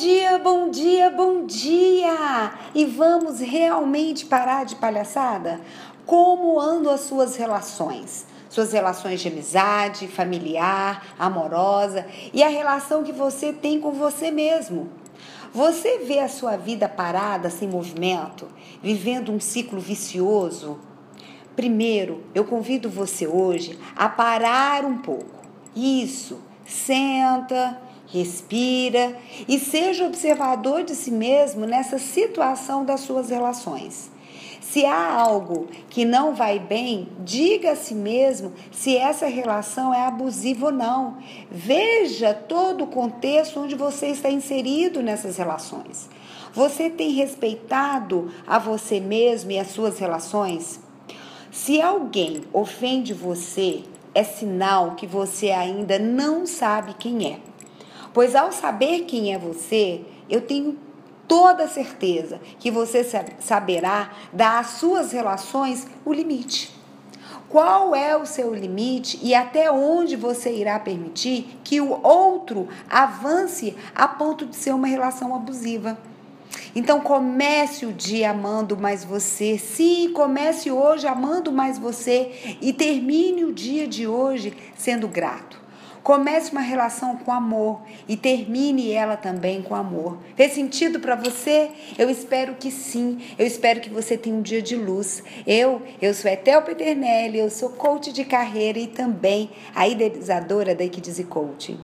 dia, bom dia, bom dia! E vamos realmente parar de palhaçada? Como andam as suas relações? Suas relações de amizade, familiar, amorosa e a relação que você tem com você mesmo. Você vê a sua vida parada, sem movimento, vivendo um ciclo vicioso? Primeiro, eu convido você hoje a parar um pouco. Isso, senta respira e seja observador de si mesmo nessa situação das suas relações. Se há algo que não vai bem, diga a si mesmo se essa relação é abusiva ou não. Veja todo o contexto onde você está inserido nessas relações. Você tem respeitado a você mesmo e as suas relações? Se alguém ofende você, é sinal que você ainda não sabe quem é. Pois ao saber quem é você, eu tenho toda certeza que você saberá dar às suas relações o limite. Qual é o seu limite e até onde você irá permitir que o outro avance a ponto de ser uma relação abusiva? Então comece o dia amando mais você. Sim, comece hoje amando mais você e termine o dia de hoje sendo grato. Comece uma relação com amor e termine ela também com amor. Fez sentido para você? Eu espero que sim. Eu espero que você tenha um dia de luz. Eu, eu sou Etel Peternelli, eu sou coach de carreira e também a idealizadora da Equidize Coaching.